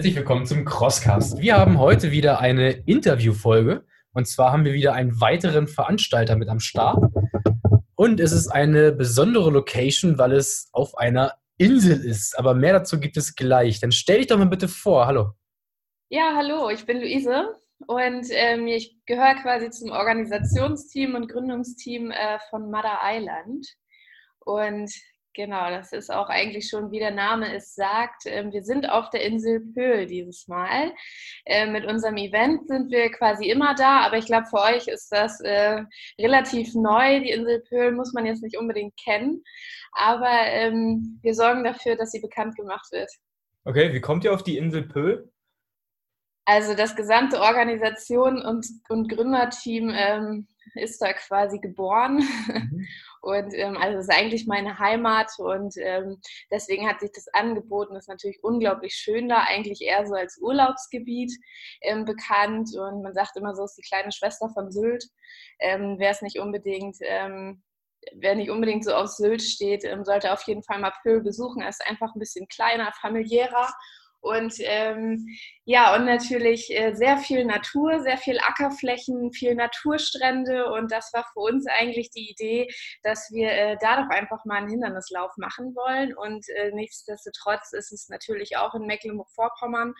herzlich willkommen zum Crosscast. Wir haben heute wieder eine Interviewfolge und zwar haben wir wieder einen weiteren Veranstalter mit am Start. Und es ist eine besondere Location, weil es auf einer Insel ist. Aber mehr dazu gibt es gleich. Dann stell dich doch mal bitte vor. Hallo. Ja, hallo, ich bin Luise und ähm, ich gehöre quasi zum Organisationsteam und Gründungsteam äh, von Mother Island. Und Genau, das ist auch eigentlich schon, wie der Name es sagt. Ähm, wir sind auf der Insel Pöhl dieses Mal. Ähm, mit unserem Event sind wir quasi immer da, aber ich glaube, für euch ist das äh, relativ neu. Die Insel Pöhl muss man jetzt nicht unbedingt kennen, aber ähm, wir sorgen dafür, dass sie bekannt gemacht wird. Okay, wie kommt ihr auf die Insel Pöhl? Also das gesamte Organisation und, und Gründerteam ähm, ist da quasi geboren. Mhm. Und ähm, also es ist eigentlich meine Heimat und ähm, deswegen hat sich das angeboten. Das ist natürlich unglaublich schön da, eigentlich eher so als Urlaubsgebiet ähm, bekannt. Und man sagt immer so, es ist die kleine Schwester von Sylt. Ähm, Wer es nicht unbedingt ähm, wer nicht unbedingt so auf Sylt steht, ähm, sollte auf jeden Fall mal Pöhl besuchen. Es ist einfach ein bisschen kleiner, familiärer und ähm, ja, und natürlich äh, sehr viel Natur, sehr viel Ackerflächen, viel Naturstrände. Und das war für uns eigentlich die Idee, dass wir äh, da doch einfach mal einen Hindernislauf machen wollen. Und äh, nichtsdestotrotz ist es natürlich auch in Mecklenburg-Vorpommern.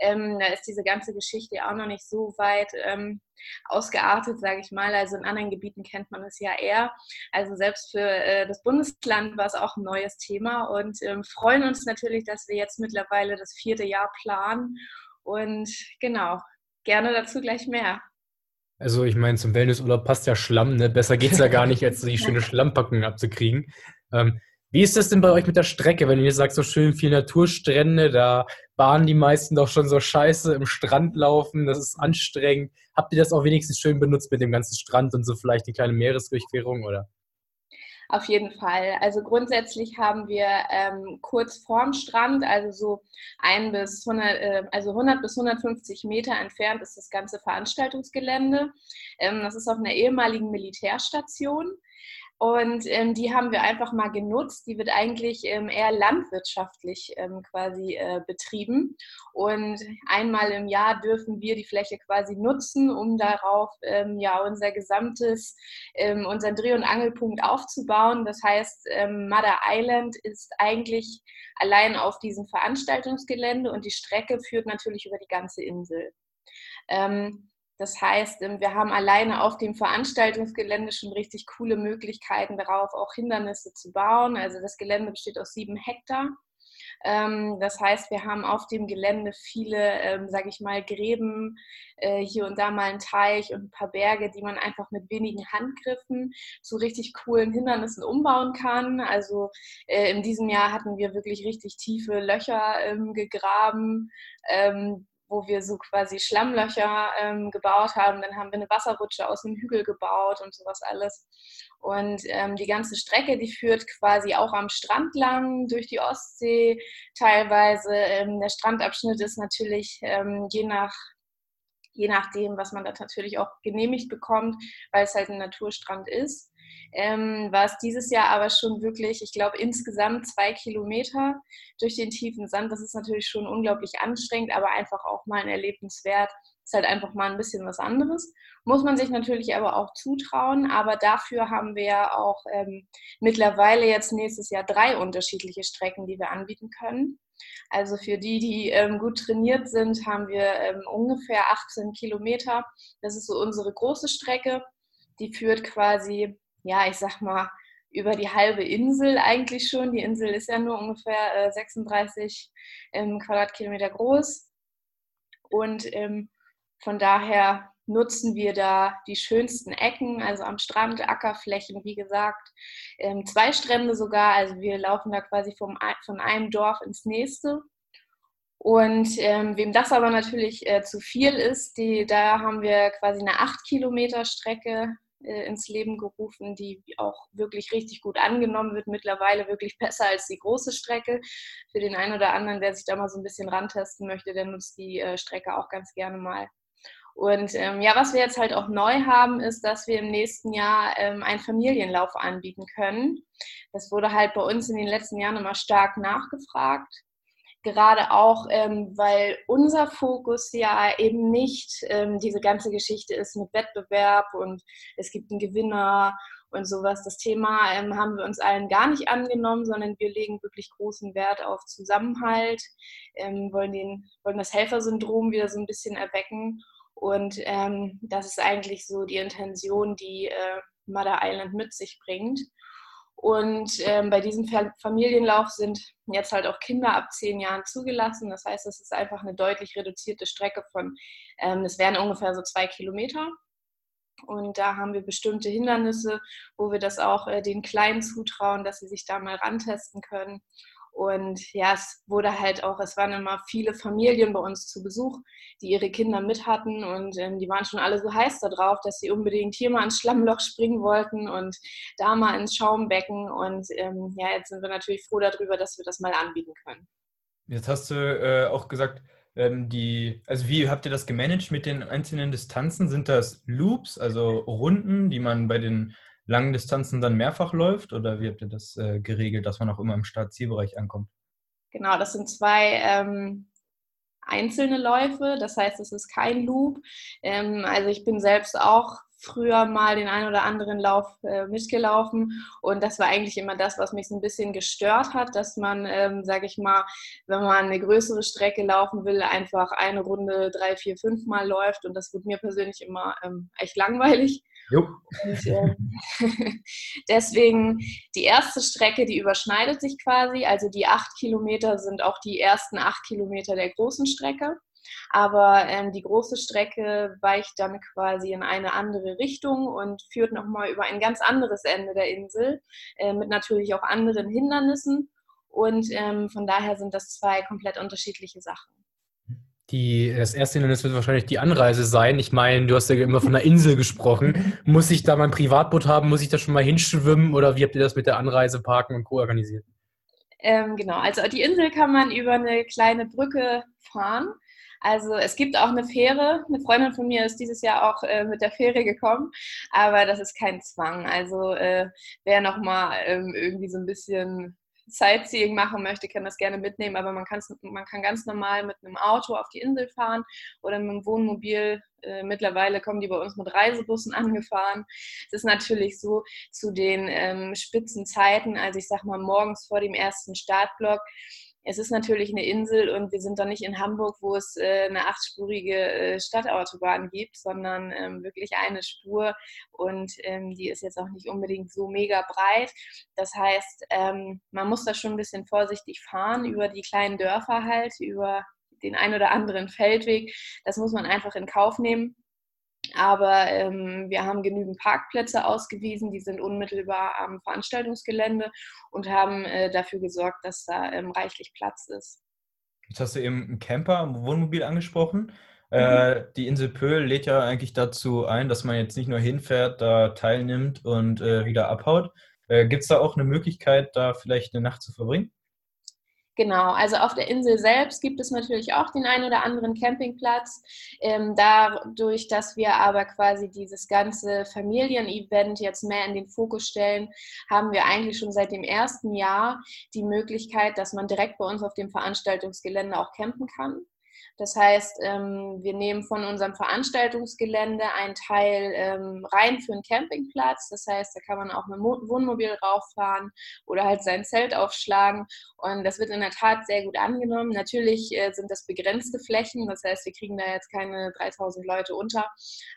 Ähm, da ist diese ganze Geschichte auch noch nicht so weit. Ähm, ausgeartet, sage ich mal. Also in anderen Gebieten kennt man es ja eher. Also selbst für äh, das Bundesland war es auch ein neues Thema und ähm, freuen uns natürlich, dass wir jetzt mittlerweile das vierte Jahr planen. Und genau, gerne dazu gleich mehr. Also ich meine, zum Wellnessurlaub passt ja Schlamm, ne? Besser geht es ja gar nicht, als die schöne Schlammpackung abzukriegen. Ähm, wie ist das denn bei euch mit der Strecke, wenn ihr sagt, so schön viel Naturstrände, da bahnen die meisten doch schon so scheiße im Strand laufen, das ist anstrengend. Habt ihr das auch wenigstens schön benutzt mit dem ganzen Strand und so vielleicht die kleine Meeresdurchquerung, oder? Auf jeden Fall. Also grundsätzlich haben wir ähm, kurz vorm Strand, also so ein bis 100, äh, also 100 bis 150 Meter entfernt ist das ganze Veranstaltungsgelände. Ähm, das ist auf einer ehemaligen Militärstation. Und ähm, die haben wir einfach mal genutzt. Die wird eigentlich ähm, eher landwirtschaftlich ähm, quasi äh, betrieben. Und einmal im Jahr dürfen wir die Fläche quasi nutzen, um darauf ähm, ja unser gesamtes, ähm, unseren Dreh- und Angelpunkt aufzubauen. Das heißt, ähm, Mother Island ist eigentlich allein auf diesem Veranstaltungsgelände und die Strecke führt natürlich über die ganze Insel. Ähm, das heißt, ähm, wir haben alleine auf dem Veranstaltungsgelände schon richtig coole Möglichkeiten darauf, auch Hindernisse zu bauen. Also das Gelände besteht aus sieben Hektar. Ähm, das heißt, wir haben auf dem Gelände viele, ähm, sage ich mal, Gräben, äh, hier und da mal einen Teich und ein paar Berge, die man einfach mit wenigen Handgriffen zu richtig coolen Hindernissen umbauen kann. Also äh, in diesem Jahr hatten wir wirklich richtig tiefe Löcher gegraben wo wir so quasi Schlammlöcher ähm, gebaut haben. Dann haben wir eine Wasserrutsche aus einem Hügel gebaut und sowas alles. Und ähm, die ganze Strecke, die führt quasi auch am Strand lang durch die Ostsee teilweise. Ähm, der Strandabschnitt ist natürlich ähm, je nach je nachdem, was man da natürlich auch genehmigt bekommt, weil es halt ein Naturstrand ist ähm, war es dieses Jahr aber schon wirklich, ich glaube, insgesamt zwei Kilometer durch den tiefen Sand. Das ist natürlich schon unglaublich anstrengend, aber einfach auch mal ein Erlebniswert. Ist halt einfach mal ein bisschen was anderes. Muss man sich natürlich aber auch zutrauen. Aber dafür haben wir ja auch ähm, mittlerweile jetzt nächstes Jahr drei unterschiedliche Strecken, die wir anbieten können. Also für die, die ähm, gut trainiert sind, haben wir ähm, ungefähr 18 Kilometer. Das ist so unsere große Strecke. Die führt quasi ja, ich sag mal, über die halbe Insel eigentlich schon. Die Insel ist ja nur ungefähr äh, 36 ähm, Quadratkilometer groß. Und ähm, von daher nutzen wir da die schönsten Ecken, also am Strand, Ackerflächen, wie gesagt, ähm, zwei Strände sogar. Also wir laufen da quasi vom, von einem Dorf ins nächste. Und ähm, wem das aber natürlich äh, zu viel ist, die, da haben wir quasi eine 8 Kilometer Strecke äh, ins Leben gerufen, die auch wirklich richtig gut angenommen wird, mittlerweile wirklich besser als die große Strecke. Für den einen oder anderen, der sich da mal so ein bisschen rantesten möchte, der nutzt die äh, Strecke auch ganz gerne mal. Und ähm, ja, was wir jetzt halt auch neu haben, ist, dass wir im nächsten Jahr ähm, einen Familienlauf anbieten können. Das wurde halt bei uns in den letzten Jahren immer stark nachgefragt. Gerade auch, ähm, weil unser Fokus ja eben nicht ähm, diese ganze Geschichte ist mit Wettbewerb und es gibt einen Gewinner und sowas. Das Thema ähm, haben wir uns allen gar nicht angenommen, sondern wir legen wirklich großen Wert auf Zusammenhalt, ähm, wollen, den, wollen das Helfersyndrom wieder so ein bisschen erwecken. Und ähm, das ist eigentlich so die Intention, die äh, Mother Island mit sich bringt. Und ähm, bei diesem Familienlauf sind jetzt halt auch Kinder ab zehn Jahren zugelassen. Das heißt, es ist einfach eine deutlich reduzierte Strecke von, ähm, wären ungefähr so zwei Kilometer. Und da haben wir bestimmte Hindernisse, wo wir das auch äh, den Kleinen zutrauen, dass sie sich da mal rantesten können. Und ja, es wurde halt auch, es waren immer viele Familien bei uns zu Besuch, die ihre Kinder mit hatten und ähm, die waren schon alle so heiß darauf, dass sie unbedingt hier mal ins Schlammloch springen wollten und da mal ins Schaumbecken. Und ähm, ja, jetzt sind wir natürlich froh darüber, dass wir das mal anbieten können. Jetzt hast du äh, auch gesagt, ähm, die, also wie habt ihr das gemanagt mit den einzelnen Distanzen? Sind das Loops, also Runden, die man bei den langen Distanzen dann mehrfach läuft oder wie habt ihr das äh, geregelt, dass man auch immer im Start-Zielbereich ankommt? Genau, das sind zwei ähm, einzelne Läufe, das heißt, es ist kein Loop. Ähm, also ich bin selbst auch früher mal den einen oder anderen Lauf äh, mitgelaufen und das war eigentlich immer das, was mich so ein bisschen gestört hat, dass man, ähm, sage ich mal, wenn man eine größere Strecke laufen will, einfach eine Runde drei, vier, fünf Mal läuft und das wird mir persönlich immer ähm, echt langweilig. Und, äh, deswegen die erste Strecke, die überschneidet sich quasi. Also die acht Kilometer sind auch die ersten acht Kilometer der großen Strecke. Aber ähm, die große Strecke weicht dann quasi in eine andere Richtung und führt nochmal über ein ganz anderes Ende der Insel äh, mit natürlich auch anderen Hindernissen. Und ähm, von daher sind das zwei komplett unterschiedliche Sachen. Die, das erste Hindernis wird wahrscheinlich die Anreise sein. Ich meine, du hast ja immer von einer Insel gesprochen. Muss ich da mein Privatboot haben? Muss ich da schon mal hinschwimmen? Oder wie habt ihr das mit der Anreise, Parken und Co. organisiert? Ähm, genau, also die Insel kann man über eine kleine Brücke fahren. Also es gibt auch eine Fähre. Eine Freundin von mir ist dieses Jahr auch äh, mit der Fähre gekommen, aber das ist kein Zwang. Also äh, wer nochmal ähm, irgendwie so ein bisschen Sightseeing machen möchte, kann das gerne mitnehmen, aber man, man kann ganz normal mit einem Auto auf die Insel fahren oder mit einem Wohnmobil. Äh, mittlerweile kommen die bei uns mit Reisebussen angefahren. Es ist natürlich so, zu den ähm, Spitzenzeiten, also ich sag mal morgens vor dem ersten Startblock, es ist natürlich eine Insel und wir sind doch nicht in Hamburg, wo es äh, eine achtspurige äh, Stadtautobahn gibt, sondern ähm, wirklich eine Spur und ähm, die ist jetzt auch nicht unbedingt so mega breit. Das heißt, ähm, man muss da schon ein bisschen vorsichtig fahren über die kleinen Dörfer halt, über den ein oder anderen Feldweg. Das muss man einfach in Kauf nehmen. Aber ähm, wir haben genügend Parkplätze ausgewiesen, die sind unmittelbar am Veranstaltungsgelände und haben äh, dafür gesorgt, dass da ähm, reichlich Platz ist. Jetzt hast du eben ein Camper, ein Wohnmobil angesprochen. Mhm. Äh, die Insel Pöhl lädt ja eigentlich dazu ein, dass man jetzt nicht nur hinfährt, da teilnimmt und äh, wieder abhaut. Äh, Gibt es da auch eine Möglichkeit, da vielleicht eine Nacht zu verbringen? Genau, also auf der Insel selbst gibt es natürlich auch den einen oder anderen Campingplatz. Ähm, dadurch, dass wir aber quasi dieses ganze Familienevent jetzt mehr in den Fokus stellen, haben wir eigentlich schon seit dem ersten Jahr die Möglichkeit, dass man direkt bei uns auf dem Veranstaltungsgelände auch campen kann. Das heißt, ähm, wir nehmen von unserem Veranstaltungsgelände einen Teil ähm, rein für einen Campingplatz. Das heißt, da kann man auch mit dem Wohnmobil rauffahren oder halt sein Zelt aufschlagen. Und das wird in der Tat sehr gut angenommen. Natürlich äh, sind das begrenzte Flächen. Das heißt, wir kriegen da jetzt keine 3000 Leute unter.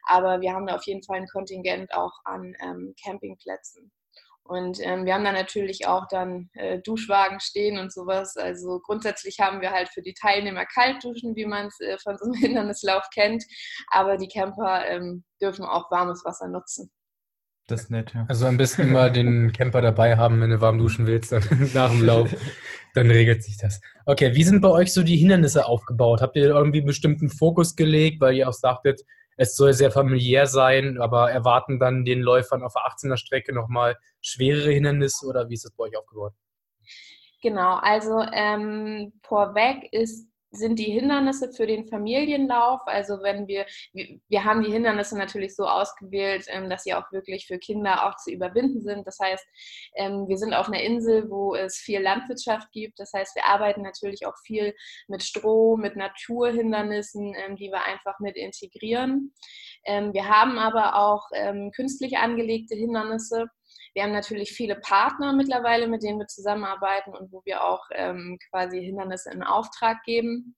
Aber wir haben da auf jeden Fall ein Kontingent auch an ähm, Campingplätzen. Und ähm, wir haben da natürlich auch dann äh, Duschwagen stehen und sowas. Also grundsätzlich haben wir halt für die Teilnehmer Kaltduschen, wie man es äh, von so einem Hindernislauf kennt. Aber die Camper ähm, dürfen auch warmes Wasser nutzen. Das ist nett, ja. Also am besten immer den Camper dabei haben, wenn du warm duschen willst, dann nach dem Lauf. Dann regelt sich das. Okay, wie sind bei euch so die Hindernisse aufgebaut? Habt ihr irgendwie einen bestimmten Fokus gelegt, weil ihr auch sagtet, es soll sehr familiär sein, aber erwarten dann den Läufern auf der 18er Strecke nochmal schwerere Hindernisse oder wie ist das bei euch aufgebaut? Genau, also ähm, vorweg ist sind die Hindernisse für den Familienlauf. Also wenn wir, wir haben die Hindernisse natürlich so ausgewählt, ähm, dass sie auch wirklich für Kinder auch zu überwinden sind. Das heißt, ähm, wir sind auf einer Insel, wo es viel Landwirtschaft gibt. Das heißt, wir arbeiten natürlich auch viel mit Stroh, mit Naturhindernissen, ähm, die wir einfach mit integrieren. Wir haben aber auch künstlich angelegte Hindernisse. Wir haben natürlich viele Partner mittlerweile, mit denen wir zusammenarbeiten und wo wir auch ähm, quasi Hindernisse in Auftrag geben.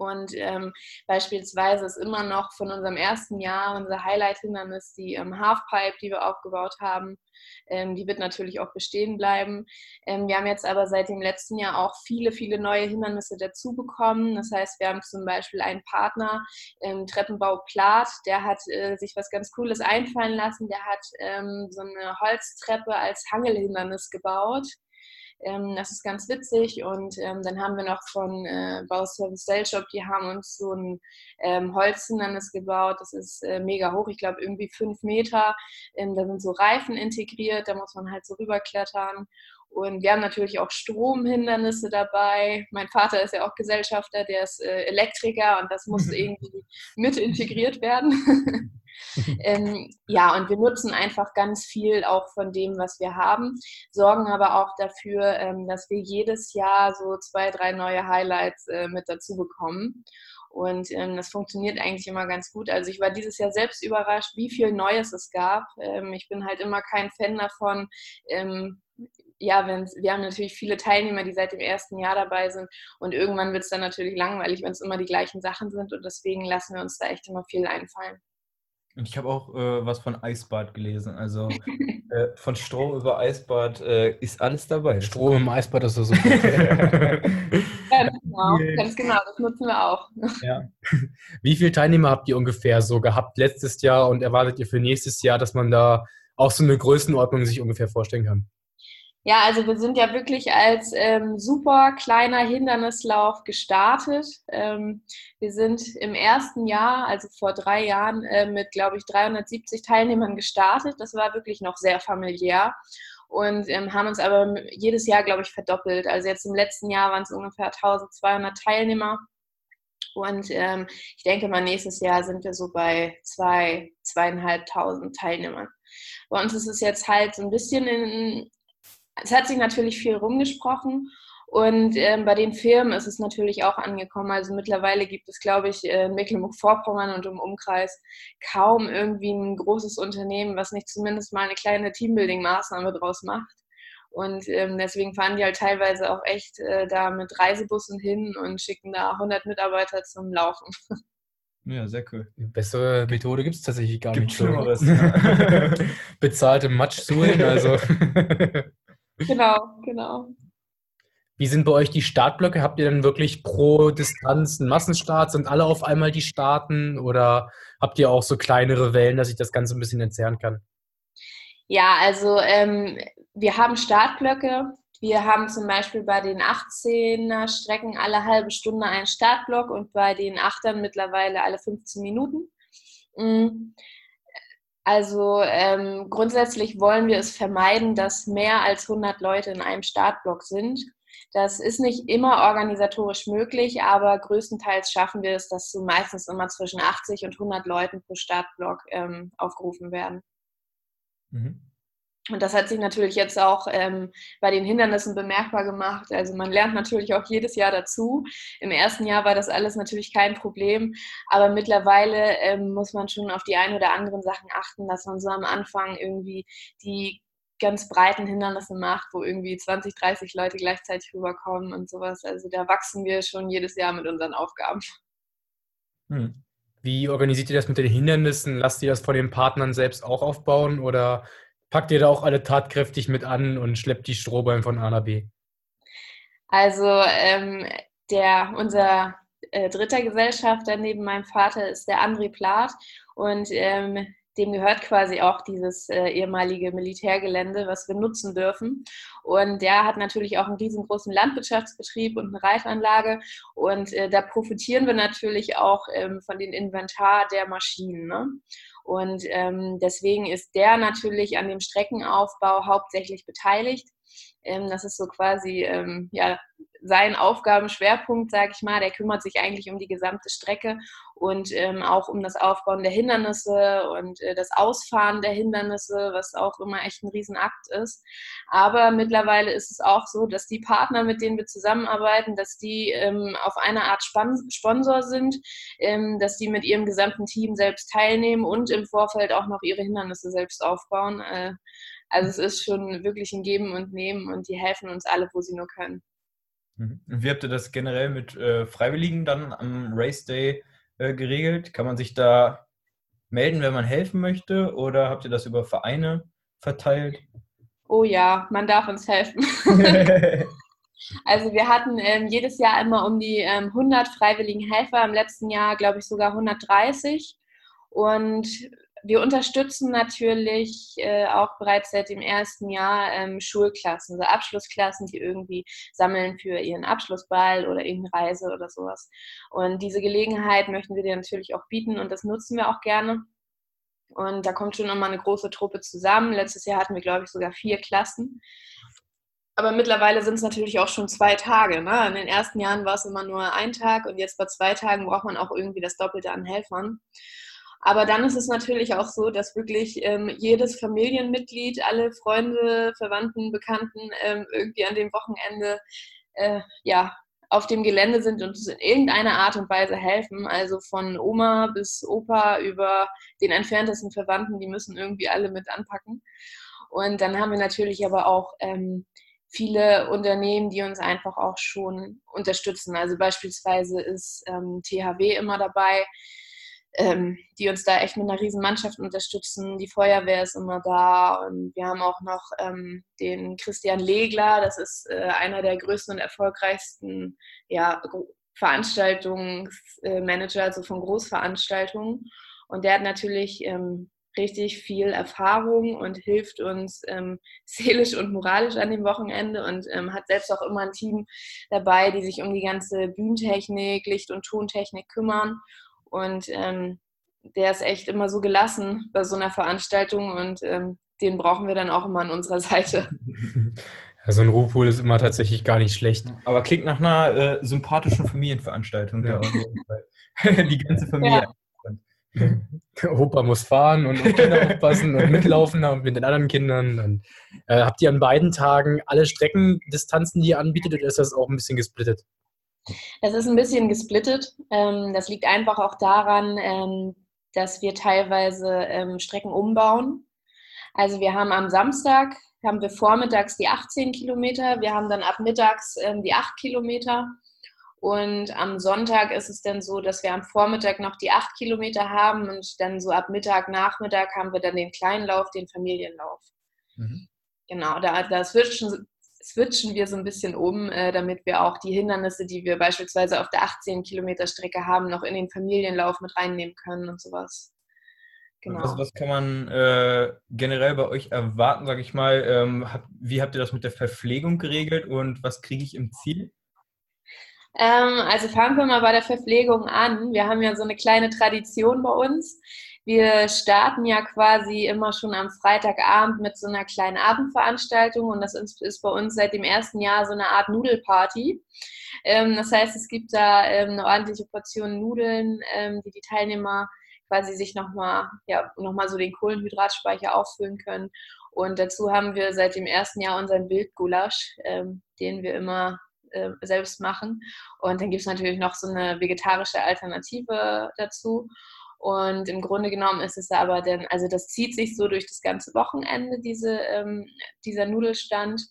Und ähm, beispielsweise ist immer noch von unserem ersten Jahr unser Highlight-Hindernis die ähm, Halfpipe, die wir aufgebaut haben. Ähm, die wird natürlich auch bestehen bleiben. Ähm, wir haben jetzt aber seit dem letzten Jahr auch viele, viele neue Hindernisse dazu bekommen. Das heißt, wir haben zum Beispiel einen Partner, ähm, Treppenbau Plat, der hat äh, sich was ganz Cooles einfallen lassen. Der hat ähm, so eine Holztreppe als Hangelhindernis gebaut. Ähm, das ist ganz witzig. Und ähm, dann haben wir noch von äh, Bauservice Cellshop, die haben uns so ein ähm, Holzhindernis gebaut. Das ist äh, mega hoch, ich glaube irgendwie fünf Meter. Ähm, da sind so Reifen integriert, da muss man halt so rüberklettern. Und wir haben natürlich auch Stromhindernisse dabei. Mein Vater ist ja auch Gesellschafter, der ist äh, Elektriker und das muss irgendwie mit integriert werden. ähm, ja, und wir nutzen einfach ganz viel auch von dem, was wir haben, sorgen aber auch dafür, ähm, dass wir jedes Jahr so zwei, drei neue Highlights äh, mit dazu bekommen. Und ähm, das funktioniert eigentlich immer ganz gut. Also ich war dieses Jahr selbst überrascht, wie viel Neues es gab. Ähm, ich bin halt immer kein Fan davon, ja, wir haben natürlich viele Teilnehmer, die seit dem ersten Jahr dabei sind und irgendwann wird es dann natürlich langweilig, wenn es immer die gleichen Sachen sind und deswegen lassen wir uns da echt immer viel einfallen. Und ich habe auch äh, was von Eisbad gelesen. Also äh, von Strom über Eisbad äh, ist alles dabei. Strom im Eisbad ist so super. ganz genau, ganz genau, das nutzen wir auch. Ja. Wie viele Teilnehmer habt ihr ungefähr so gehabt letztes Jahr und erwartet ihr für nächstes Jahr, dass man da auch so eine Größenordnung sich ungefähr vorstellen kann? Ja, also wir sind ja wirklich als ähm, super kleiner Hindernislauf gestartet. Ähm, wir sind im ersten Jahr, also vor drei Jahren, äh, mit, glaube ich, 370 Teilnehmern gestartet. Das war wirklich noch sehr familiär und ähm, haben uns aber jedes Jahr, glaube ich, verdoppelt. Also jetzt im letzten Jahr waren es ungefähr 1200 Teilnehmer. Und ähm, ich denke mal, nächstes Jahr sind wir so bei zwei, zweieinhalbtausend Teilnehmern. Bei uns ist es jetzt halt so ein bisschen in, es hat sich natürlich viel rumgesprochen und ähm, bei den Firmen ist es natürlich auch angekommen. Also mittlerweile gibt es, glaube ich, in Mecklenburg-Vorpommern und im Umkreis kaum irgendwie ein großes Unternehmen, was nicht zumindest mal eine kleine Teambuilding-Maßnahme draus macht. Und ähm, deswegen fahren die halt teilweise auch echt äh, da mit Reisebussen hin und schicken da 100 Mitarbeiter zum Laufen. Ja, sehr cool. Eine bessere Methode gibt es tatsächlich gar Gibt nicht. Schlimmeres. Ja. Bezahlte Matschsuhlen, also. Genau, genau. Wie sind bei euch die Startblöcke? Habt ihr dann wirklich pro Distanz einen Massenstart? Sind alle auf einmal die Starten? Oder habt ihr auch so kleinere Wellen, dass ich das Ganze ein bisschen entzerren kann? Ja, also ähm, wir haben Startblöcke. Wir haben zum Beispiel bei den 18er Strecken alle halbe Stunde einen Startblock und bei den 8ern mittlerweile alle 15 Minuten. Mhm. Also ähm, grundsätzlich wollen wir es vermeiden, dass mehr als 100 Leute in einem Startblock sind. Das ist nicht immer organisatorisch möglich, aber größtenteils schaffen wir es, dass so meistens immer zwischen 80 und 100 Leuten pro Startblock ähm, aufgerufen werden. Mhm. Und das hat sich natürlich jetzt auch ähm, bei den Hindernissen bemerkbar gemacht. Also man lernt natürlich auch jedes Jahr dazu. Im ersten Jahr war das alles natürlich kein Problem, aber mittlerweile ähm, muss man schon auf die ein oder anderen Sachen achten, dass man so am Anfang irgendwie die ganz breiten Hindernisse macht, wo irgendwie 20, 30 Leute gleichzeitig rüberkommen und sowas. Also da wachsen wir schon jedes Jahr mit unseren Aufgaben. Hm. Wie organisiert ihr das mit den Hindernissen? Lasst ihr das von den Partnern selbst auch aufbauen oder packt ihr da auch alle tatkräftig mit an und schleppt die Strohballen von A nach B? Also ähm, der, unser äh, dritter Gesellschafter neben meinem Vater ist der André Plath und ähm, dem gehört quasi auch dieses äh, ehemalige Militärgelände, was wir nutzen dürfen. Und der hat natürlich auch einen riesengroßen Landwirtschaftsbetrieb und eine Reifanlage. Und äh, da profitieren wir natürlich auch ähm, von dem Inventar der Maschinen. Ne? Und ähm, deswegen ist der natürlich an dem Streckenaufbau hauptsächlich beteiligt. Ähm, das ist so quasi ähm, ja, sein Aufgabenschwerpunkt, sage ich mal, der kümmert sich eigentlich um die gesamte Strecke und ähm, auch um das Aufbauen der Hindernisse und äh, das Ausfahren der Hindernisse, was auch immer echt ein Riesenakt ist. Aber mittlerweile ist es auch so, dass die Partner, mit denen wir zusammenarbeiten, dass die auf eine Art Sponsor sind, dass die mit ihrem gesamten Team selbst teilnehmen und im Vorfeld auch noch ihre Hindernisse selbst aufbauen. Also es ist schon wirklich ein Geben und Nehmen und die helfen uns alle, wo sie nur können. Mhm. Wie habt ihr das generell mit äh, Freiwilligen dann am Race Day äh, geregelt? Kann man sich da melden, wenn man helfen möchte? Oder habt ihr das über Vereine verteilt? Oh ja, man darf uns helfen. also wir hatten ähm, jedes Jahr immer um die ähm, 100 freiwilligen Helfer, im letzten Jahr glaube ich sogar 130. Und wir unterstützen natürlich äh, auch bereits seit dem ersten Jahr ähm, Schulklassen, so Abschlussklassen, die irgendwie sammeln für ihren Abschlussball oder irgendeine Reise oder sowas. Und diese Gelegenheit möchten wir dir natürlich auch bieten und das nutzen wir auch gerne. Und da kommt schon immer eine große Truppe zusammen. Letztes Jahr hatten wir, glaube ich, sogar vier Klassen. Aber mittlerweile sind es natürlich auch schon zwei Tage. Ne? In den ersten Jahren war es immer nur ein Tag und jetzt bei zwei Tagen braucht man auch irgendwie das Doppelte an Helfern. Aber dann ist es natürlich auch so, dass wirklich ähm, jedes Familienmitglied, alle Freunde, Verwandten, Bekannten ähm, irgendwie an dem Wochenende äh, ja, auf dem Gelände sind und in irgendeiner Art und Weise helfen. Also von Oma bis Opa über den entferntesten Verwandten, die müssen irgendwie alle mit anpacken. Und dann haben wir natürlich aber auch ähm, viele Unternehmen, die uns einfach auch schon unterstützen. Also beispielsweise ist ähm, THW immer dabei ähm, die uns da echt mit einer riesen Mannschaft unterstützen. Die Feuerwehr ist immer da und wir haben auch noch ähm, den Christian Legler, das ist äh, einer der größten und erfolgreichsten ja, Veranstaltungsmanager, also von Großveranstaltungen. Und der hat natürlich ähm, richtig viel Erfahrung und hilft uns ähm, seelisch und moralisch an dem Wochenende und ähm, hat selbst auch immer ein Team dabei, die sich um die ganze Bühnentechnik, Licht- und Tontechnik kümmern. Und ähm, der ist echt immer so gelassen bei so einer Veranstaltung und ähm, den brauchen wir dann auch immer an unserer Seite. Ja, so ein Ruhpool ist immer tatsächlich gar nicht schlecht. Aber klingt nach einer äh, sympathischen Familienveranstaltung. Ja. Die ganze Familie. Ja. Opa muss fahren und auf Kinder aufpassen und mitlaufen mit den anderen Kindern. Und, äh, habt ihr an beiden Tagen alle Streckendistanzen, die ihr anbietet, oder ist das auch ein bisschen gesplittet? Es ist ein bisschen gesplittet. Ähm, das liegt einfach auch daran, ähm, dass wir teilweise ähm, Strecken umbauen. Also wir haben am Samstag, haben wir vormittags die 18 Kilometer, wir haben dann ab mittags die 8 Kilometer. Und am Sonntag ist es dann so, dass wir am Vormittag noch die 8 Kilometer haben und dann so ab Mittag, Nachmittag haben wir dann den kleinen Lauf, den Familienlauf. Mhm. Genau, da, da switchen, switchen wir so ein bisschen um, äh, damit wir auch die Hindernisse, die wir beispielsweise auf der 18 Kilometer Strecke haben, noch in den Familienlauf mit reinnehmen können und sowas. Genau. Also was kann man äh, generell bei euch erwarten, sage ich mal? Ähm, hab, wie habt ihr das mit der Verpflegung geregelt und was kriege ich im Ziel? Ähm, also fangen wir mal bei der Verpflegung an. Wir haben ja so eine kleine Tradition bei uns. Wir starten ja quasi immer schon am Freitagabend mit so einer kleinen Abendveranstaltung und das ist bei uns seit dem ersten Jahr so eine Art Nudelparty. Ähm, das heißt, es gibt da ähm, eine ordentliche Portion Nudeln, ähm, die die Teilnehmer quasi sich nochmal ja, noch so den Kohlenhydratspeicher auffüllen können. Und dazu haben wir seit dem ersten Jahr unseren Wildgulasch, den wir immer selbst machen. Und dann gibt es natürlich noch so eine vegetarische Alternative dazu. Und im Grunde genommen ist es aber dann, also das zieht sich so durch das ganze Wochenende, diese, ähm, dieser Nudelstand.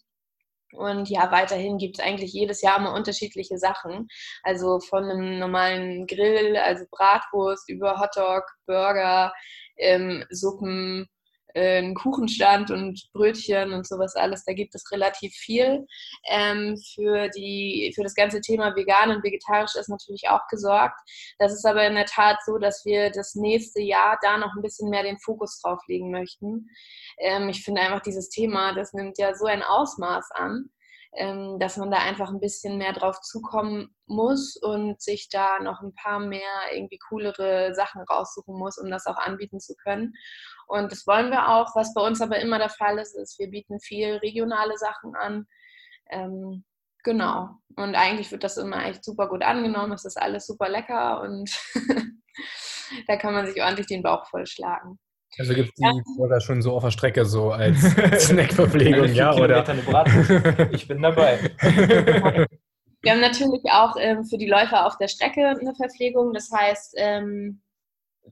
Und ja, weiterhin gibt es eigentlich jedes Jahr immer unterschiedliche Sachen. Also von einem normalen Grill, also Bratwurst, über Hotdog, Burger, ähm, Suppen, einen Kuchenstand und Brötchen und sowas alles. Da gibt es relativ viel. Ähm, für, die, für das ganze Thema vegan und vegetarisch ist natürlich auch gesorgt. Das ist aber in der Tat so, dass wir das nächste Jahr da noch ein bisschen mehr den Fokus drauf legen möchten. Ähm, ich finde einfach dieses Thema, das nimmt ja so ein Ausmaß an dass man da einfach ein bisschen mehr drauf zukommen muss und sich da noch ein paar mehr irgendwie coolere Sachen raussuchen muss, um das auch anbieten zu können. Und das wollen wir auch. Was bei uns aber immer der Fall ist, ist, wir bieten viel regionale Sachen an. Ähm, Genau. Und eigentlich wird das immer echt super gut angenommen. Es ist alles super lecker und da kann man sich ordentlich den Bauch vollschlagen. Also gibt es die ja. Burger schon so auf der Strecke, so als Snackverpflegung, ja? Oder? Ich bin dabei. Wir haben natürlich auch ähm, für die Läufer auf der Strecke eine Verpflegung. Das heißt, ähm,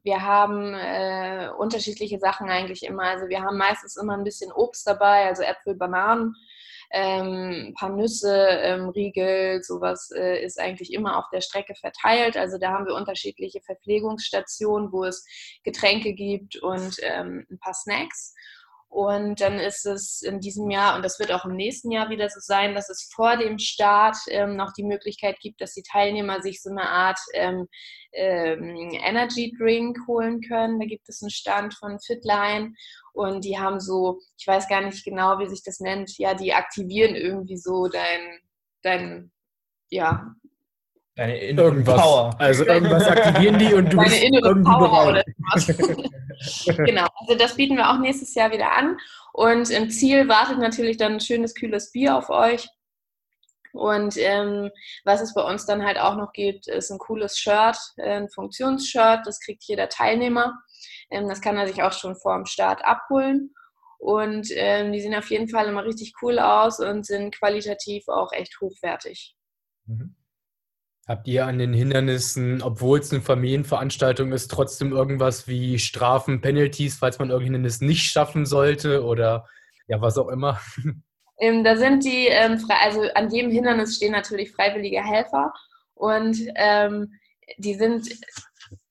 wir haben äh, unterschiedliche Sachen eigentlich immer. Also wir haben meistens immer ein bisschen Obst dabei, also Äpfel, Bananen ähm, ein paar Nüsse, ähm, Riegel, sowas äh, ist eigentlich immer auf der Strecke verteilt. Also da haben wir unterschiedliche Verpflegungsstationen, wo es Getränke gibt und ähm, ein paar Snacks. Und dann ist es in diesem Jahr, und das wird auch im nächsten Jahr wieder so sein, dass es vor dem Start ähm, noch die Möglichkeit gibt, dass die Teilnehmer sich so eine Art ähm, ähm, Energy Drink holen können. Da gibt es einen Stand von Fitline und die haben so, ich weiß gar nicht genau, wie sich das nennt, ja, die aktivieren irgendwie so dein, dein ja, Deine innere irgendwas. Power. Also irgendwas aktivieren die und du Deine bist innere Power bereit. oder was. genau, also das bieten wir auch nächstes Jahr wieder an. Und im Ziel wartet natürlich dann ein schönes, kühles Bier auf euch. Und ähm, was es bei uns dann halt auch noch gibt, ist ein cooles Shirt, ein Funktionsshirt. Das kriegt jeder Teilnehmer. Ähm, das kann er sich auch schon vor dem Start abholen. Und ähm, die sehen auf jeden Fall immer richtig cool aus und sind qualitativ auch echt hochwertig. Mhm. Habt ihr an den Hindernissen, obwohl es eine Familienveranstaltung ist, trotzdem irgendwas wie Strafen, Penalties, falls man irgendein Hindernis nicht schaffen sollte oder ja, was auch immer? Ähm, da sind die, ähm, also an jedem Hindernis stehen natürlich freiwillige Helfer und ähm, die sind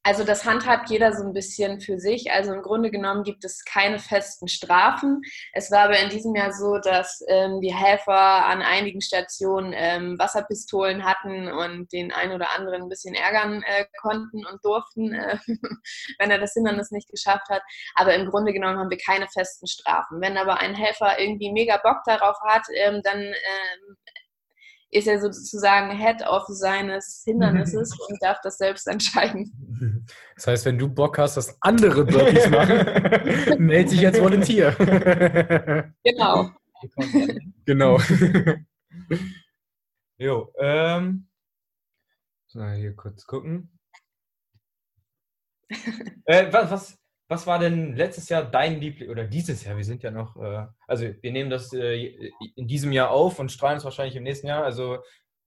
also das handhabt jeder so ein bisschen für sich. Also im Grunde genommen gibt es keine festen Strafen. Es war aber in diesem Jahr so, dass ähm, die Helfer an einigen Stationen ähm, Wasserpistolen hatten und den einen oder anderen ein bisschen ärgern äh, konnten und durften, äh, wenn er das Hindernis nicht geschafft hat. Aber im Grunde genommen haben wir keine festen Strafen. Wenn aber ein Helfer irgendwie mega Bock darauf hat, ähm, dann ähm, ist er sozusagen Head of seines Hindernisses und darf das selbst entscheiden. Das heißt, wenn du Bock hast, dass andere Burpees machen, melde dich jetzt Volunteer. Genau. genau. Jo, ähm. So, hier kurz gucken. äh, was, was, was war denn letztes Jahr dein Liebling oder dieses Jahr? Wir sind ja noch, äh, also wir nehmen das äh, in diesem Jahr auf und strahlen es wahrscheinlich im nächsten Jahr. Also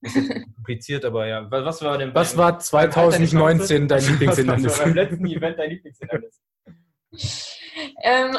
ist kompliziert, aber ja. Was war denn? Was war 2019 dein Lieblingshindernis? Was war beim letzten Event dein Lieblingshindernis? ähm,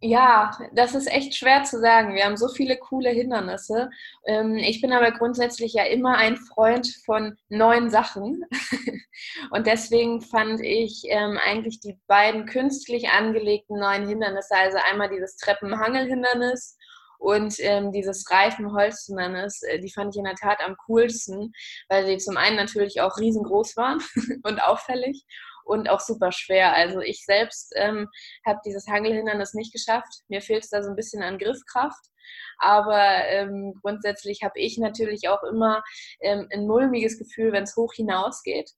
ja, das ist echt schwer zu sagen. Wir haben so viele coole Hindernisse. Ähm, ich bin aber grundsätzlich ja immer ein Freund von neuen Sachen. Und deswegen fand ich ähm, eigentlich die beiden künstlich angelegten neuen Hindernisse, also einmal dieses Treppenhangelhindernis und ähm, dieses Reifenholzhindernis, äh, die fand ich in der Tat am coolsten, weil sie zum einen natürlich auch riesengroß waren und auffällig und auch super schwer. Also ich selbst ähm, habe dieses Hangelhindernis nicht geschafft. Mir fehlt es da so ein bisschen an Griffkraft. Aber ähm, grundsätzlich habe ich natürlich auch immer ähm, ein mulmiges Gefühl, wenn es hoch hinausgeht.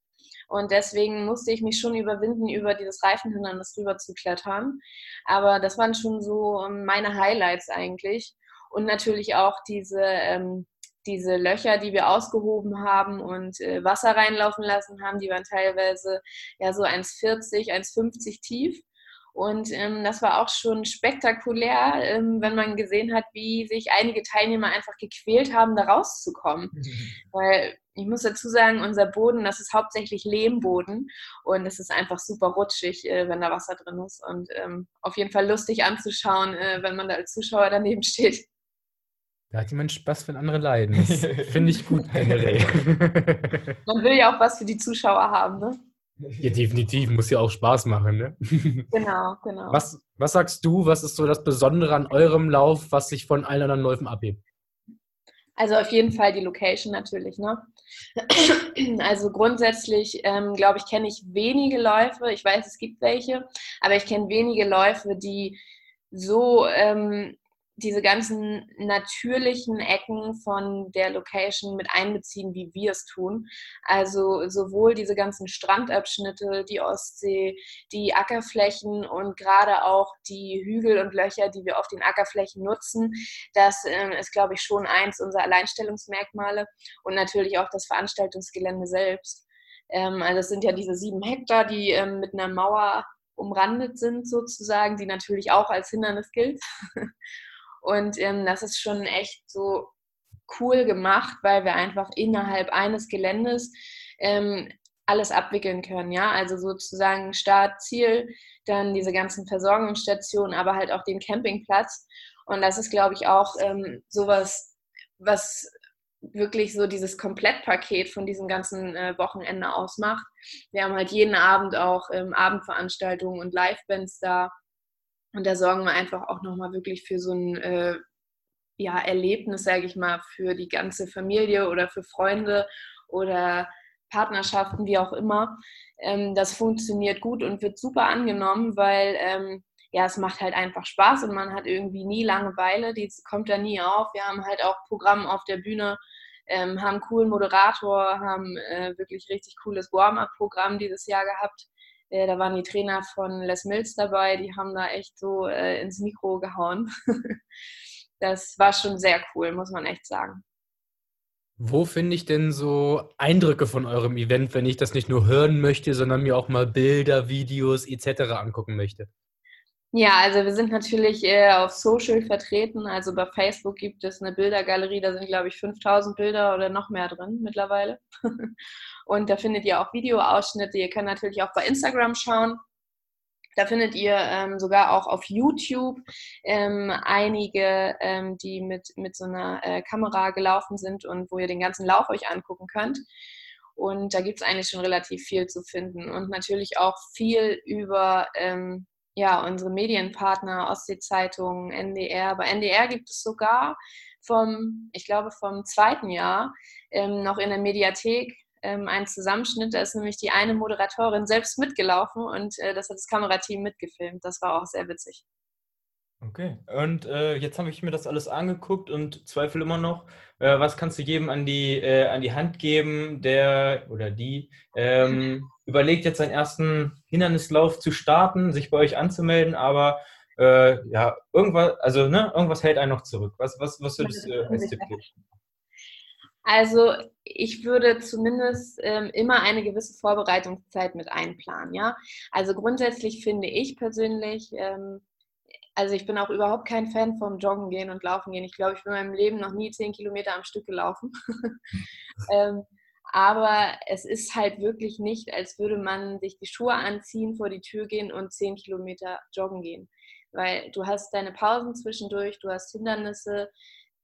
Und deswegen musste ich mich schon überwinden, über dieses Reifenhindernis rüber zu klettern. Aber das waren schon so meine Highlights eigentlich. Und natürlich auch diese ähm, diese Löcher, die wir ausgehoben haben und äh, Wasser reinlaufen lassen haben, die waren teilweise ja so 1,40, 1,50 tief. Und ähm, das war auch schon spektakulär, ähm, wenn man gesehen hat, wie sich einige Teilnehmer einfach gequält haben, da rauszukommen. Mhm. Weil ich muss dazu sagen, unser Boden, das ist hauptsächlich Lehmboden und es ist einfach super rutschig, äh, wenn da Wasser drin ist. Und ähm, auf jeden Fall lustig anzuschauen, äh, wenn man da als Zuschauer daneben steht. Da hat jemand Spaß, wenn andere leiden. Das finde ich gut generell. Man will ja auch was für die Zuschauer haben, ne? Ja, definitiv. Muss ja auch Spaß machen, ne? Genau, genau. Was, was sagst du, was ist so das Besondere an eurem Lauf, was sich von allen anderen Läufen abhebt? Also auf jeden Fall die Location natürlich, ne? Also grundsätzlich, ähm, glaube ich, kenne ich wenige Läufe. Ich weiß, es gibt welche, aber ich kenne wenige Läufe, die so ähm, diese ganzen natürlichen Ecken von der Location mit einbeziehen, wie wir es tun. Also sowohl diese ganzen Strandabschnitte, die Ostsee, die Ackerflächen und gerade auch die Hügel und Löcher, die wir auf den Ackerflächen nutzen. Das äh, ist, glaube ich, schon eins unserer Alleinstellungsmerkmale und natürlich auch das Veranstaltungsgelände selbst. Ähm, also es sind ja diese sieben Hektar, die ähm, mit einer Mauer umrandet sind sozusagen, die natürlich auch als Hindernis gilt. Und ähm, das ist schon echt so cool gemacht, weil wir einfach innerhalb eines Geländes ähm, alles abwickeln können. Ja, also sozusagen Start, Ziel, dann diese ganzen Versorgungsstationen, aber halt auch den Campingplatz. Und das ist, glaube ich, auch ähm, sowas, was wirklich so dieses Komplettpaket von diesem ganzen äh, Wochenende ausmacht. Wir haben halt jeden Abend auch ähm, Abendveranstaltungen und Live-Bands da. Und da sorgen wir einfach auch nochmal wirklich für so ein äh, ja, Erlebnis, sage ich mal, für die ganze Familie oder für Freunde oder Partnerschaften, wie auch immer. Ähm, das funktioniert gut und wird super angenommen, weil ähm, ja, es macht halt einfach Spaß und man hat irgendwie nie Langeweile, die kommt da nie auf. Wir haben halt auch Programm auf der Bühne, ähm, haben einen coolen Moderator, haben äh, wirklich richtig cooles Warm-up-Programm dieses Jahr gehabt. Äh, da waren die Trainer von Les Mills dabei, die haben da echt so äh, ins Mikro gehauen. das war schon sehr cool, muss man echt sagen. Wo finde ich denn so Eindrücke von eurem Event, wenn ich das nicht nur hören möchte, sondern mir auch mal Bilder, Videos etc. angucken möchte? Ja, also wir sind natürlich äh, auf Social vertreten. Also bei Facebook gibt es eine Bildergalerie, da sind, glaube ich, 5000 Bilder oder noch mehr drin mittlerweile. Und da findet ihr auch Videoausschnitte. Ihr könnt natürlich auch bei Instagram schauen. Da findet ihr ähm, sogar auch auf YouTube ähm, einige, ähm, die mit, mit so einer äh, Kamera gelaufen sind und wo ihr den ganzen Lauf euch angucken könnt. Und da gibt es eigentlich schon relativ viel zu finden. Und natürlich auch viel über ähm, ja, unsere Medienpartner, Ostsee-Zeitung, NDR. Bei NDR gibt es sogar vom, ich glaube, vom zweiten Jahr ähm, noch in der Mediathek ähm, einen Zusammenschnitt. Da ist nämlich die eine Moderatorin selbst mitgelaufen und äh, das hat das Kamerateam mitgefilmt. Das war auch sehr witzig. Okay, und äh, jetzt habe ich mir das alles angeguckt und zweifle immer noch, äh, was kannst du jedem an die, äh, an die Hand geben, der oder die ähm, überlegt jetzt seinen ersten Hindernislauf zu starten, sich bei euch anzumelden, aber äh, ja, irgendwas, also ne, irgendwas hält einen noch zurück. Was, was, was würdest du als Tipp geben? Also ich würde zumindest ähm, immer eine gewisse Vorbereitungszeit mit einplanen. Ja, also grundsätzlich finde ich persönlich ähm, also ich bin auch überhaupt kein Fan vom Joggen gehen und Laufen gehen. Ich glaube, ich bin in meinem Leben noch nie zehn Kilometer am Stück gelaufen. ähm, aber es ist halt wirklich nicht, als würde man sich die Schuhe anziehen, vor die Tür gehen und zehn Kilometer joggen gehen. Weil du hast deine Pausen zwischendurch, du hast Hindernisse,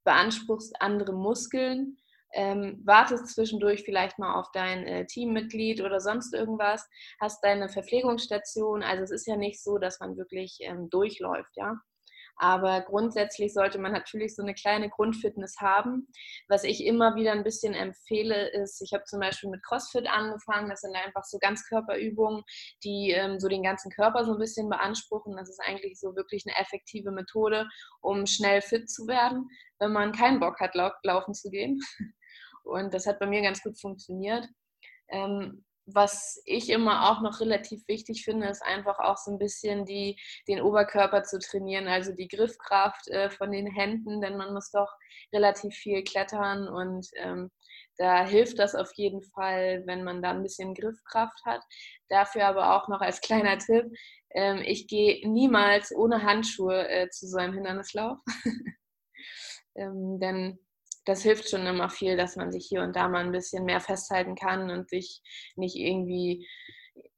beanspruchst andere Muskeln ähm, wartest zwischendurch vielleicht mal auf dein äh, Teammitglied oder sonst irgendwas, hast deine Verpflegungsstation. Also es ist ja nicht so, dass man wirklich ähm, durchläuft, ja. Aber grundsätzlich sollte man natürlich so eine kleine Grundfitness haben. Was ich immer wieder ein bisschen empfehle, ist, ich habe zum Beispiel mit CrossFit angefangen. Das sind einfach so Ganzkörperübungen, die ähm, so den ganzen Körper so ein bisschen beanspruchen. Das ist eigentlich so wirklich eine effektive Methode, um schnell fit zu werden, wenn man keinen Bock hat, lau laufen zu gehen. Und das hat bei mir ganz gut funktioniert. Ähm, was ich immer auch noch relativ wichtig finde, ist einfach auch so ein bisschen die, den Oberkörper zu trainieren, also die Griffkraft äh, von den Händen, denn man muss doch relativ viel klettern und ähm, da hilft das auf jeden Fall, wenn man da ein bisschen Griffkraft hat. Dafür aber auch noch als kleiner Tipp, ähm, ich gehe niemals ohne Handschuhe äh, zu so einem Hindernislauf. ähm, denn das hilft schon immer viel, dass man sich hier und da mal ein bisschen mehr festhalten kann und sich nicht irgendwie,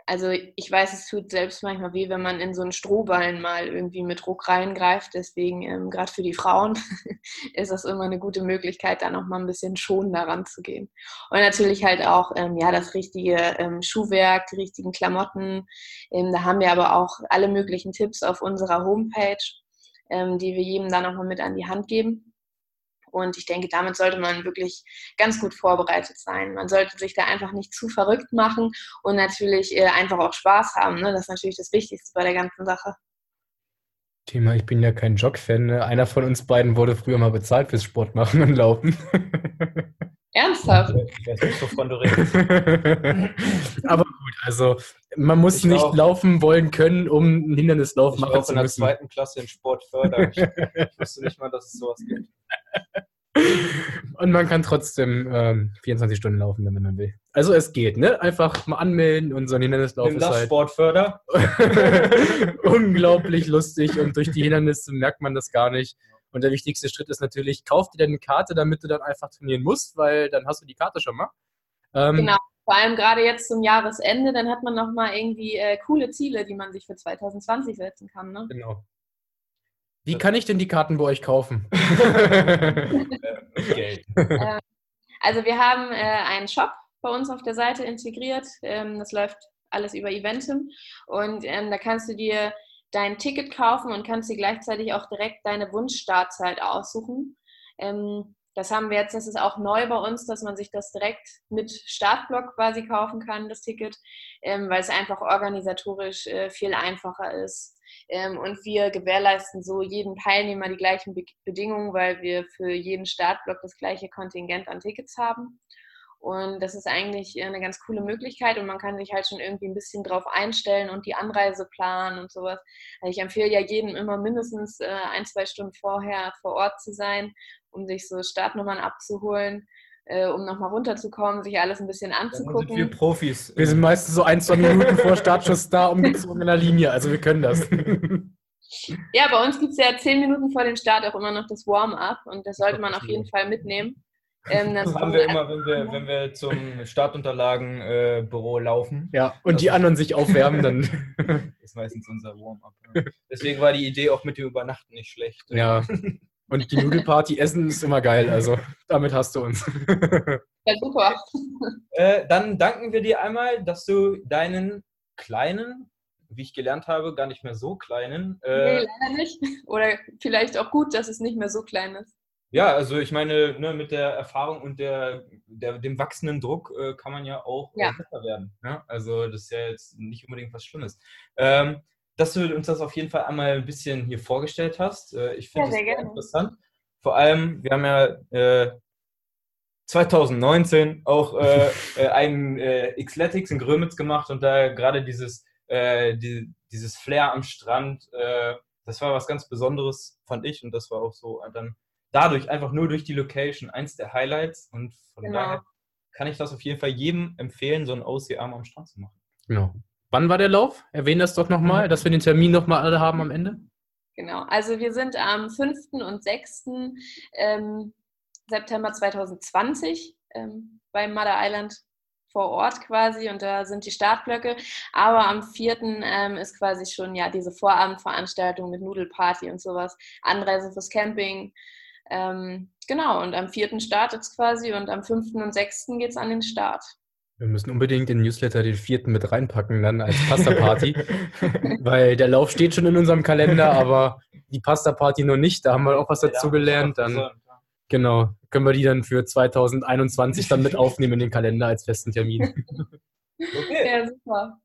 also ich weiß, es tut selbst manchmal weh, wenn man in so einen Strohballen mal irgendwie mit Druck reingreift. Deswegen, ähm, gerade für die Frauen, ist das immer eine gute Möglichkeit, da nochmal ein bisschen schonender ranzugehen. Und natürlich halt auch, ähm, ja, das richtige ähm, Schuhwerk, die richtigen Klamotten. Ähm, da haben wir aber auch alle möglichen Tipps auf unserer Homepage, ähm, die wir jedem dann nochmal mit an die Hand geben. Und ich denke, damit sollte man wirklich ganz gut vorbereitet sein. Man sollte sich da einfach nicht zu verrückt machen und natürlich äh, einfach auch Spaß haben. Ne? Das ist natürlich das Wichtigste bei der ganzen Sache. Thema, ich bin ja kein Jog-Fan. Ne? Einer von uns beiden wurde früher mal bezahlt fürs Sport machen und laufen. Ernsthaft? Ich weiß nicht, wovon du redest. Aber gut, also man muss Ich nicht auch. laufen wollen können, um ein Hindernislauf Ich machen war auch zu in der müssen. zweiten Klasse in Sport fördern. Ich, ich wusste nicht mal, dass es sowas gibt. Und man kann trotzdem ähm, 24 Stunden laufen, wenn man will. Also es geht, ne? Einfach mal anmelden und so ein Hindernislauf Nimm ist das halt Sportförder. unglaublich lustig und durch die Hindernisse merkt man das gar nicht. Und der wichtigste Schritt ist natürlich, kauf dir deine Karte, damit du dann einfach trainieren musst, weil dann hast du die Karte schon mal. Ähm, Genau. Vor allem gerade jetzt zum Jahresende, dann hat man nochmal irgendwie äh, coole Ziele, die man sich für 2020 setzen kann. Ne? genau. Wie kann ich denn die Karten bei euch kaufen? Geld. Also wir haben äh, einen Shop bei uns auf der Seite integriert. Ähm, das läuft alles über Eventim. Und ähm, da kannst du dir dein Ticket kaufen und kannst dir gleichzeitig auch direkt deine Wunschstartzeit aussuchen. Ähm, das haben wir jetzt, das ist auch neu bei uns, dass man sich das direkt mit Startblock quasi kaufen kann, das Ticket, ähm, weil es einfach organisatorisch äh, viel einfacher ist. Ähm, und wir gewährleisten so jedem Teilnehmer die gleichen Be Bedingungen, weil wir für jeden Startblock das gleiche Kontingent an Tickets haben. Und das ist eigentlich eine ganz coole Möglichkeit und man kann sich halt schon irgendwie ein bisschen drauf einstellen und die Anreise planen und sowas. Also ich empfehle ja jedem immer mindestens äh, ein, zwei Stunden vorher vor Ort zu sein, um sich so Startnummern abzuholen, äh, um nochmal runterzukommen, sich alles ein bisschen Dann sind anzugucken. wir Profis. Wir sind meistens so ein, zwei Minuten vor Startschuss da, umgezogen in der Linie. Also wir können das. Ja, bei uns gibt es ja zehn Minuten vor dem Start auch immer noch das Warm-up und das sollte man auf jeden Fall mitnehmen. Ähm, Das haben wir immer, wenn wir, wenn wir zum Startunterlagenbüro laufen. Ja, und die anderen sich aufwärmen, dann. Ist meistens unser Warm-up. Ja. Deswegen war die Idee auch mit dem Übernachten nicht schlecht. Ja. Und die Nudelparty essen ist immer geil. Also damit hast du uns. Ja, super. Äh, dann danken wir dir einmal, dass du deinen kleinen, wie ich gelernt habe, gar nicht mehr so kleinen. Nee, Äh, leider nicht. Oder vielleicht auch gut, dass es nicht mehr so klein ist. Ja, also ich meine, ne, mit der Erfahrung und der, der, dem wachsenden Druck äh, kann man ja auch äh, Ja. besser werden. Ne? Also das ist ja jetzt nicht unbedingt was Schlimmes. Ähm, dass du uns das auf jeden Fall einmal ein bisschen hier vorgestellt hast. Äh, ich finde Ja, das sehr interessant. Vor allem, wir haben ja äh, 2019 auch äh, äh, einen Xletics in Grömitz gemacht und da gerade dieses, die, dieses Flair am Strand, das war was ganz Besonderes, fand ich. Und das war auch so dann dadurch, einfach nur durch die Location, eins der Highlights. Und von Genau. daher kann ich das auf jeden Fall jedem empfehlen, so einen OC-Arm am Strand zu machen. Genau. Wann war der Lauf? Erwähne das doch nochmal, dass wir den Termin nochmal alle haben am Ende. Genau. Also wir sind am 5. und 6. Ähm, September 2020 ähm, bei Mother Island vor Ort quasi und da sind die Startblöcke. Aber am 4. Ähm, ist quasi schon ja diese Vorabendveranstaltung mit Nudelparty und sowas, Anreise fürs Camping. Ähm, genau, und am 4. startet es quasi und am 5. und 6. geht es an den Start. Wir müssen unbedingt in den Newsletter den vierten mit reinpacken, dann als Pasta-Party. weil der Lauf steht schon in unserem Kalender, aber die Pasta-Party noch nicht. Da haben wir auch was dazu gelernt. Dann, genau, können wir die dann für 2021 dann mit aufnehmen in den Kalender als festen Termin. Okay. Ja, super.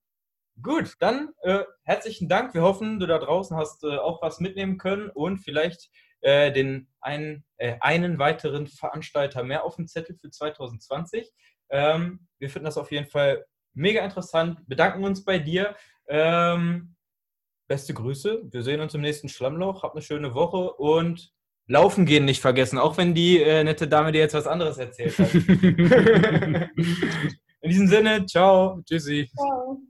Gut, dann äh, herzlichen Dank. Wir hoffen, du da draußen hast äh, auch was mitnehmen können und vielleicht äh, den einen, äh, einen weiteren Veranstalter mehr auf dem Zettel für 2020. Ähm, wir finden das auf jeden Fall mega interessant. Bedanken uns bei dir. Ähm, beste Grüße. Wir sehen uns im nächsten Schlammloch. Habt eine schöne Woche und Laufen gehen nicht vergessen, auch wenn die äh, nette Dame dir jetzt was anderes erzählt hat. In diesem Sinne, ciao. Tschüssi. Ciao.